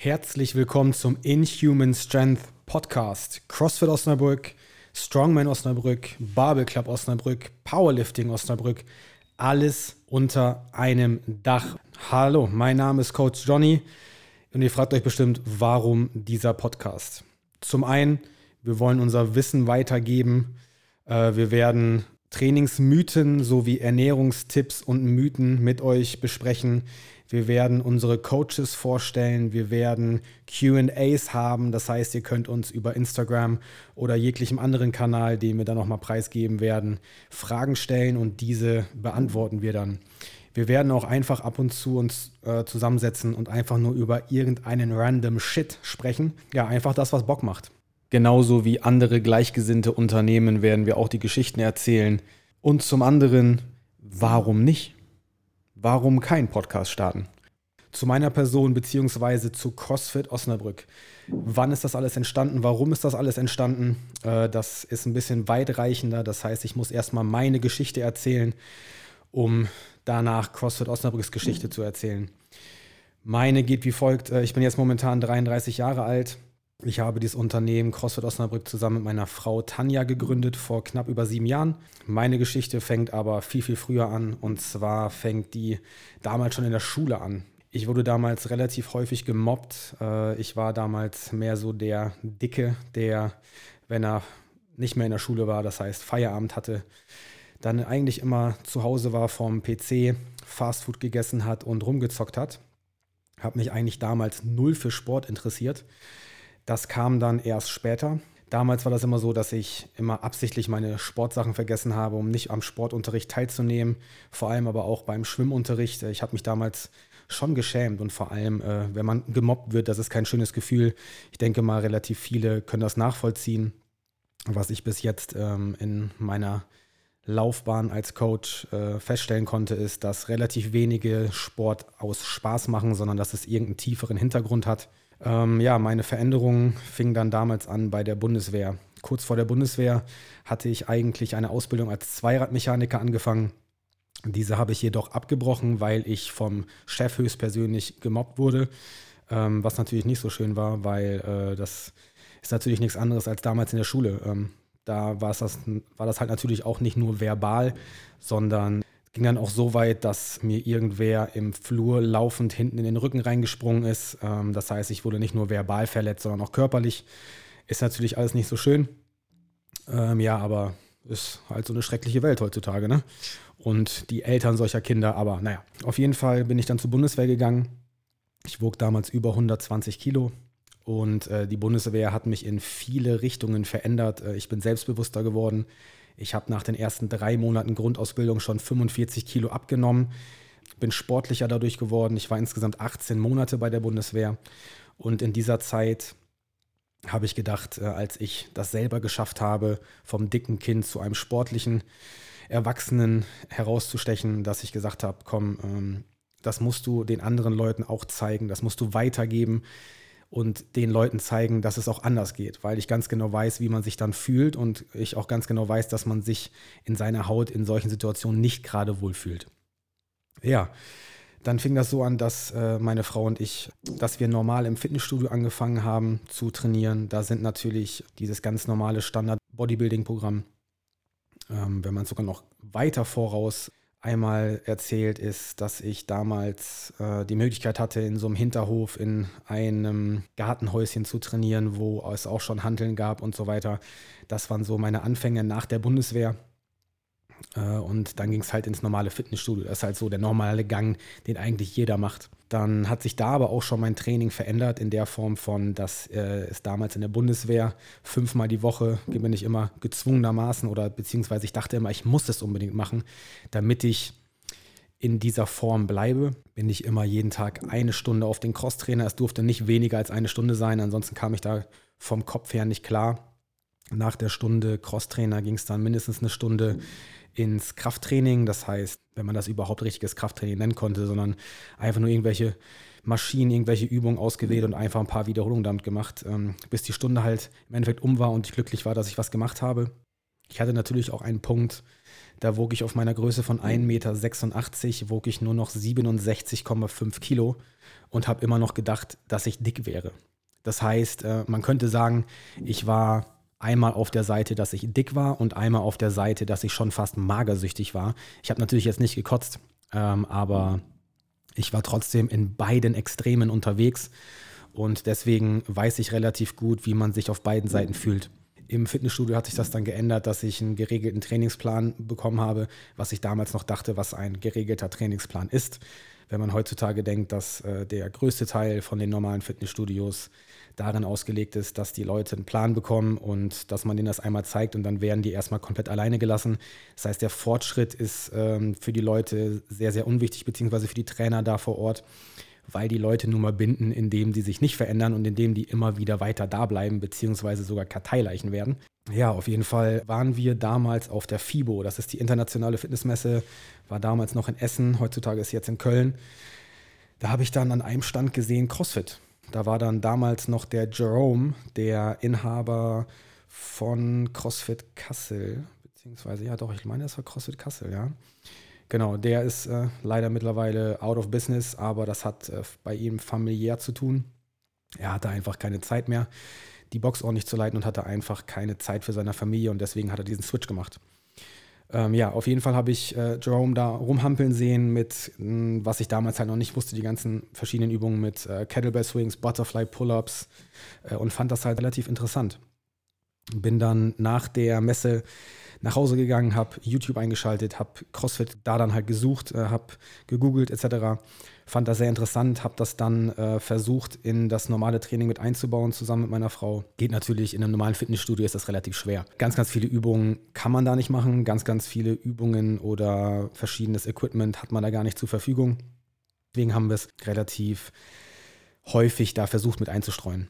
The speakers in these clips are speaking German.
Herzlich willkommen zum Inhuman Strength Podcast. CrossFit Osnabrück, Strongman Osnabrück, Barbell Club Osnabrück, Powerlifting Osnabrück, alles unter einem Dach. Hallo, mein Name ist Coach Johnny und ihr fragt euch bestimmt, warum dieser Podcast. Zum einen, wir wollen unser Wissen weitergeben. Äh, wir werden Trainingsmythen sowie Ernährungstipps und Mythen mit euch besprechen. Wir werden unsere Coaches vorstellen. Wir werden QAs haben. Das heißt, ihr könnt uns über Instagram oder jeglichem anderen Kanal, den wir dann nochmal preisgeben werden, Fragen stellen und diese beantworten wir dann. Wir werden auch einfach ab und zu uns äh, zusammensetzen und einfach nur über irgendeinen random Shit sprechen. Ja, einfach das, was Bock macht. Genauso wie andere gleichgesinnte Unternehmen werden wir auch die Geschichten erzählen. Und zum anderen, warum nicht? Warum kein Podcast starten? Zu meiner Person beziehungsweise zu CrossFit Osnabrück. Wann ist das alles entstanden? Warum ist das alles entstanden? Äh, das ist ein bisschen weitreichender. Das heißt, ich muss erstmal meine Geschichte erzählen, um danach CrossFit Osnabrücks Geschichte zu erzählen. Meine geht wie folgt. Äh, ich bin jetzt momentan 33 Jahre alt. Ich habe dieses Unternehmen CrossFit Osnabrück zusammen mit meiner Frau Tanja gegründet vor knapp über sieben Jahren. Meine Geschichte fängt aber viel, viel früher an. Und zwar fängt die damals schon in der Schule an. Ich wurde damals relativ häufig gemobbt. Äh, ich war damals mehr so der Dicke, der, wenn er nicht mehr in der Schule war, das heißt Feierabend hatte, dann eigentlich immer zu Hause war vom PC, Fastfood gegessen hat und rumgezockt hat. Habe mich eigentlich damals null für Sport interessiert das kam dann erst später. Damals war das immer so, dass ich immer absichtlich meine Sportsachen vergessen habe, um nicht am Sportunterricht teilzunehmen. Vor allem aber auch beim Schwimmunterricht. Ich habe mich damals schon geschämt und vor allem, äh, wenn man gemobbt wird, das ist kein schönes Gefühl. Ich denke mal, relativ viele können das nachvollziehen. Was ich bis jetzt ähm, in meiner Laufbahn als Coach äh, feststellen konnte, ist, dass relativ wenige Sport aus Spaß machen, sondern dass es irgendeinen tieferen Hintergrund hat. Ähm, ja, meine Veränderung fing dann damals an bei der Bundeswehr. Kurz vor der Bundeswehr hatte ich eigentlich eine Ausbildung als Zweiradmechaniker angefangen. Diese habe ich jedoch abgebrochen, weil ich vom Chef höchstpersönlich gemobbt wurde, ähm, was natürlich nicht so schön war, weil äh, das ist natürlich nichts anderes als damals in der Schule. Ähm, da das, war das halt natürlich auch nicht nur verbal, sondern Ging dann auch so weit, dass mir irgendwer im Flur laufend hinten in den Rücken reingesprungen ist. Ähm, das heißt, ich wurde nicht nur verbal verletzt, sondern auch körperlich. Ist natürlich alles nicht so schön. Ähm, ja, aber ist halt so eine schreckliche Welt heutzutage, ne? Und die Eltern solcher Kinder, aber naja. Auf jeden Fall bin ich dann zur Bundeswehr gegangen. Ich wog damals über 120 Kilo. Und äh, die Bundeswehr hat mich in viele Richtungen verändert. Äh, ich bin selbstbewusster geworden. Ich habe nach den ersten drei Monaten Grundausbildung schon 45 Kilo abgenommen, bin sportlicher dadurch geworden. Ich war insgesamt 18 Monate bei der Bundeswehr und in dieser Zeit habe ich gedacht, äh, als ich das selber geschafft habe, vom dicken Kind zu einem sportlichen Erwachsenen herauszustechen, dass ich gesagt habe, komm, ähm, das musst du den anderen Leuten auch zeigen, das musst du weitergeben und den Leuten zeigen, dass es auch anders geht, weil ich ganz genau weiß, wie man sich dann fühlt und ich auch ganz genau weiß, dass man sich in seiner Haut in solchen Situationen nicht gerade wohlfühlt. Ja, dann fing das so an, dass äh, meine Frau und ich, dass wir normal im Fitnessstudio angefangen haben zu trainieren. Da sind natürlich dieses ganz normale Standard-Bodybuilding-Programm, ähm, wenn man sogar noch weiter voraus einmal erzählt, ist, dass ich damals äh, die Möglichkeit hatte, in so einem Hinterhof in einem Gartenhäuschen zu trainieren, wo es auch schon Handeln gab und so weiter. Das waren so meine Anfänge nach der Bundeswehr. Äh, und dann ging es halt ins normale Fitnessstudio. Das ist halt so der normale Gang, den eigentlich jeder macht. Dann hat sich da aber auch schon mein Training verändert in der Form von, dass äh, es damals in der Bundeswehr fünfmal die Woche bin ich immer gezwungenermaßen oder beziehungsweise ich dachte immer, ich muss es unbedingt machen, damit ich in dieser Form bleibe, bin ich immer jeden Tag eine Stunde auf den Crosstrainer. Es durfte nicht weniger als eine Stunde sein, ansonsten kam ich da vom Kopf her nicht klar. Nach der Stunde Crosstrainer ging es dann mindestens eine Stunde ins Krafttraining. Das heißt, wenn man das überhaupt richtiges Krafttraining nennen konnte, sondern einfach nur irgendwelche Maschinen, irgendwelche Übungen ausgewählt und einfach ein paar Wiederholungen damit gemacht, ähm, bis die Stunde halt im Endeffekt um war und ich glücklich war, dass ich was gemacht habe. Ich hatte natürlich auch einen Punkt, da wog ich auf meiner Größe von 1,86 Meter, wog ich nur noch 67,5 Kilo und habe immer noch gedacht, dass ich dick wäre. Das heißt, äh, man könnte sagen, ich war einmal auf der Seite, dass ich dick war und einmal auf der Seite, dass ich schon fast magersüchtig war. Ich habe natürlich jetzt nicht gekotzt, ähm, aber ich war trotzdem in beiden Extremen unterwegs und deswegen weiß ich relativ gut, wie man sich auf beiden Seiten fühlt. Im Fitnessstudio hat sich das dann geändert, dass ich einen geregelten Trainingsplan bekommen habe, was ich damals noch dachte, was ein geregelter Trainingsplan ist. Wenn man heutzutage denkt, dass äh, der größte Teil von den normalen Fitnessstudios darin ausgelegt ist, dass die Leute einen Plan bekommen und dass man denen das einmal zeigt und dann werden die erstmal komplett alleine gelassen. Das heißt, der Fortschritt ist ähm, für die Leute sehr, sehr unwichtig, beziehungsweise für die Trainer da vor Ort weil die Leute nun mal binden, indem die sich nicht verändern und indem die immer wieder weiter da bleiben, beziehungsweise sogar Karteileichen werden. Ja, auf jeden Fall waren wir damals auf der FIBO, das ist die internationale Fitnessmesse, war damals noch in Essen, heutzutage ist sie jetzt in Köln. Da habe ich dann an einem Stand gesehen CrossFit. Da war dann damals noch der Jerome, der Inhaber von CrossFit Kassel, beziehungsweise, ja doch, ich meine, das war CrossFit Kassel, ja. Genau, der ist äh, leider mittlerweile out of business, aber das hat äh, bei ihm familiär zu tun. Er hatte einfach keine Zeit mehr, die Box ordentlich zu leiten und hatte einfach keine Zeit für seine Familie und deswegen hat er diesen Switch gemacht. Ähm, ja, auf jeden Fall habe ich äh, Jerome da rumhampeln sehen mit, mh, hm, was ich damals halt noch nicht wusste, die ganzen verschiedenen Übungen mit äh, Kettlebell Swings, Butterfly Pull-Ups äh, und fand das halt relativ interessant. Bin dann nach der Messe nach Hause gegangen, habe YouTube eingeschaltet, habe CrossFit da dann halt gesucht, äh, habe gegoogelt etc. Fand das sehr interessant, habe das dann äh, versucht in das normale Training mit einzubauen zusammen mit meiner Frau. Geht natürlich in einem normalen Fitnessstudio ist das relativ schwer. Ganz, ganz viele Übungen kann man da nicht machen, ganz, ganz viele Übungen oder verschiedenes Equipment hat man da gar nicht zur Verfügung. Deswegen haben wir es relativ häufig da versucht mit einzustreuen.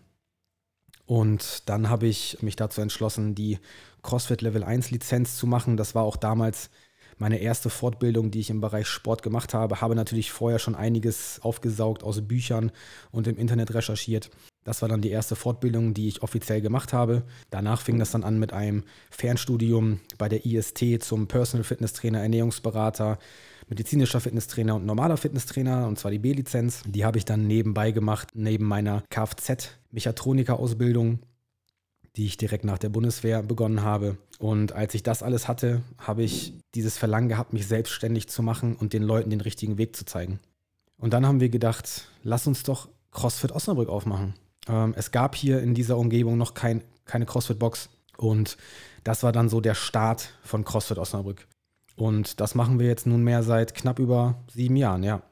Und dann habe ich mich dazu entschlossen, die CrossFit Level 1 Lizenz zu machen. Das war auch damals meine erste Fortbildung, die ich im Bereich Sport gemacht habe. Habe natürlich vorher schon einiges aufgesaugt aus Büchern und im Internet recherchiert. Das war dann die erste Fortbildung, die ich offiziell gemacht habe. Danach fing das dann an mit einem Fernstudium bei der IST zum Personal Fitness Trainer, Ernährungsberater, medizinischer Fitnesstrainer und normaler Fitnesstrainer, und zwar die B-Lizenz. Die habe ich dann nebenbei gemacht, neben meiner Kfz-Mechatroniker-Ausbildung, die ich direkt nach der Bundeswehr begonnen habe. Und als ich das alles hatte, habe ich dieses Verlangen gehabt, mich selbstständig zu machen und den Leuten den richtigen Weg zu zeigen. Und dann haben wir gedacht, lass uns doch CrossFit Osnabrück aufmachen. Ähm, es gab hier in dieser Umgebung noch kein, keine CrossFit-Box. Und das war dann so der Start von CrossFit Osnabrück. Und das machen wir jetzt nunmehr seit knapp über sieben Jahren, ja.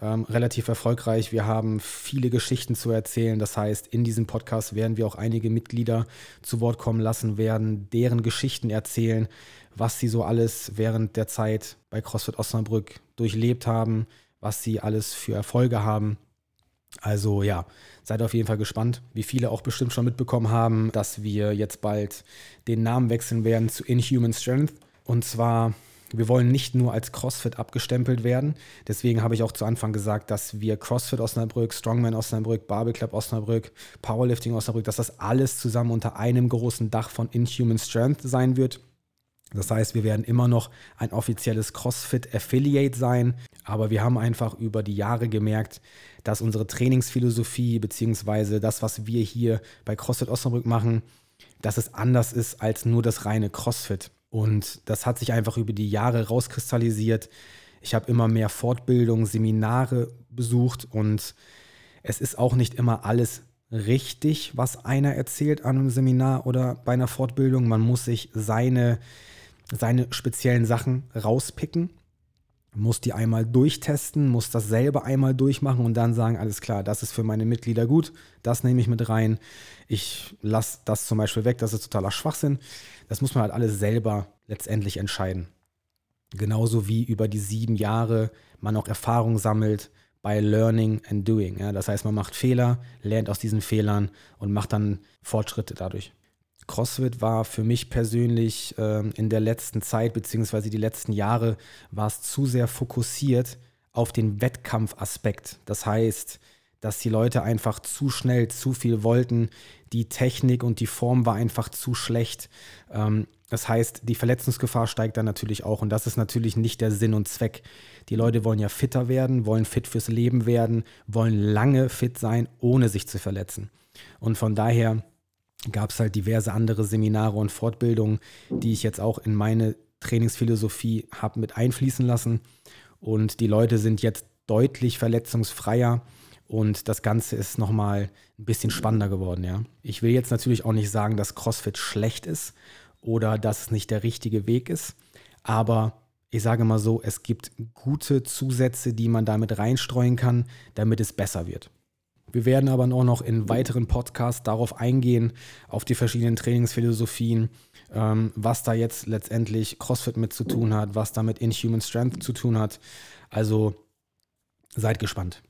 Ähm, relativ erfolgreich. Wir haben viele Geschichten zu erzählen. Das heißt, in diesem Podcast werden wir auch einige Mitglieder zu Wort kommen lassen, werden deren Geschichten erzählen, was sie so alles während der Zeit bei CrossFit Osnabrück durchlebt haben, was sie alles für Erfolge haben. Also ja, seid auf jeden Fall gespannt. Wie viele auch bestimmt schon mitbekommen haben, dass wir jetzt bald den Namen wechseln werden zu Inhuman Strength. Und zwar wir wollen nicht nur als CrossFit abgestempelt werden. Deswegen habe ich auch zu Anfang gesagt, dass wir CrossFit Osnabrück, Strongman Osnabrück, Barbell Club Osnabrück, Powerlifting Osnabrück, dass das alles zusammen unter einem großen Dach von Inhuman Strength sein wird. Das heißt, wir werden immer noch ein offizielles CrossFit Affiliate sein, aber wir haben einfach über die Jahre gemerkt, dass unsere Trainingsphilosophie beziehungsweise das, was wir hier bei CrossFit Osnabrück machen, dass es anders ist als nur das reine CrossFit. Und das hat sich einfach über die Jahre rauskristallisiert. Ich habe immer mehr Fortbildungen, Seminare besucht und es ist auch nicht immer alles richtig, was einer erzählt an einem Seminar oder bei einer Fortbildung. Man muss sich seine, seine speziellen Sachen rauspicken, muss die einmal durchtesten, muss das selber einmal durchmachen und dann sagen, alles klar, das ist für meine Mitglieder gut, das nehme ich mit rein. Ich lasse das zum Beispiel weg, das ist totaler Schwachsinn. Das muss man halt alles selber letztendlich entscheiden. Genauso wie über die sieben Jahre man auch Erfahrung sammelt bei Learning and Doing. Ja, das heißt, man macht Fehler, lernt aus diesen Fehlern und macht dann Fortschritte dadurch. CrossFit war für mich persönlich äh, in der letzten Zeit, beziehungsweise die letzten Jahre, war es zu sehr fokussiert auf den Wettkampfaspekt. Das heißt, dass die Leute einfach zu schnell zu viel wollten. Die Technik und die Form war einfach zu schlecht. Ähm, das heißt, die Verletzungsgefahr steigt dann natürlich auch und das ist natürlich nicht der Sinn und Zweck. Die Leute wollen ja fitter werden, wollen fit fürs Leben werden, wollen lange fit sein, ohne sich zu verletzen. Und von daher gab es halt diverse andere Seminare und Fortbildungen, die ich jetzt auch in meine Trainingsphilosophie habe mit einfließen lassen. Und die Leute sind jetzt deutlich verletzungsfreier und das Ganze ist nochmal ein bisschen spannender geworden, ja. Ich will jetzt natürlich auch nicht sagen, dass CrossFit schlecht ist oder dass es nicht der richtige Weg ist, aber ich sage mal so, es gibt gute Zusätze, die man damit reinstreuen kann, damit es besser wird. Wir werden aber auch noch in weiteren Podcasts darauf eingehen, auf die verschiedenen Trainingsphilosophien, ähm, was da jetzt letztendlich CrossFit mit zu tun hat, was da mit Inhuman Strength zu tun hat. Also seid gespannt.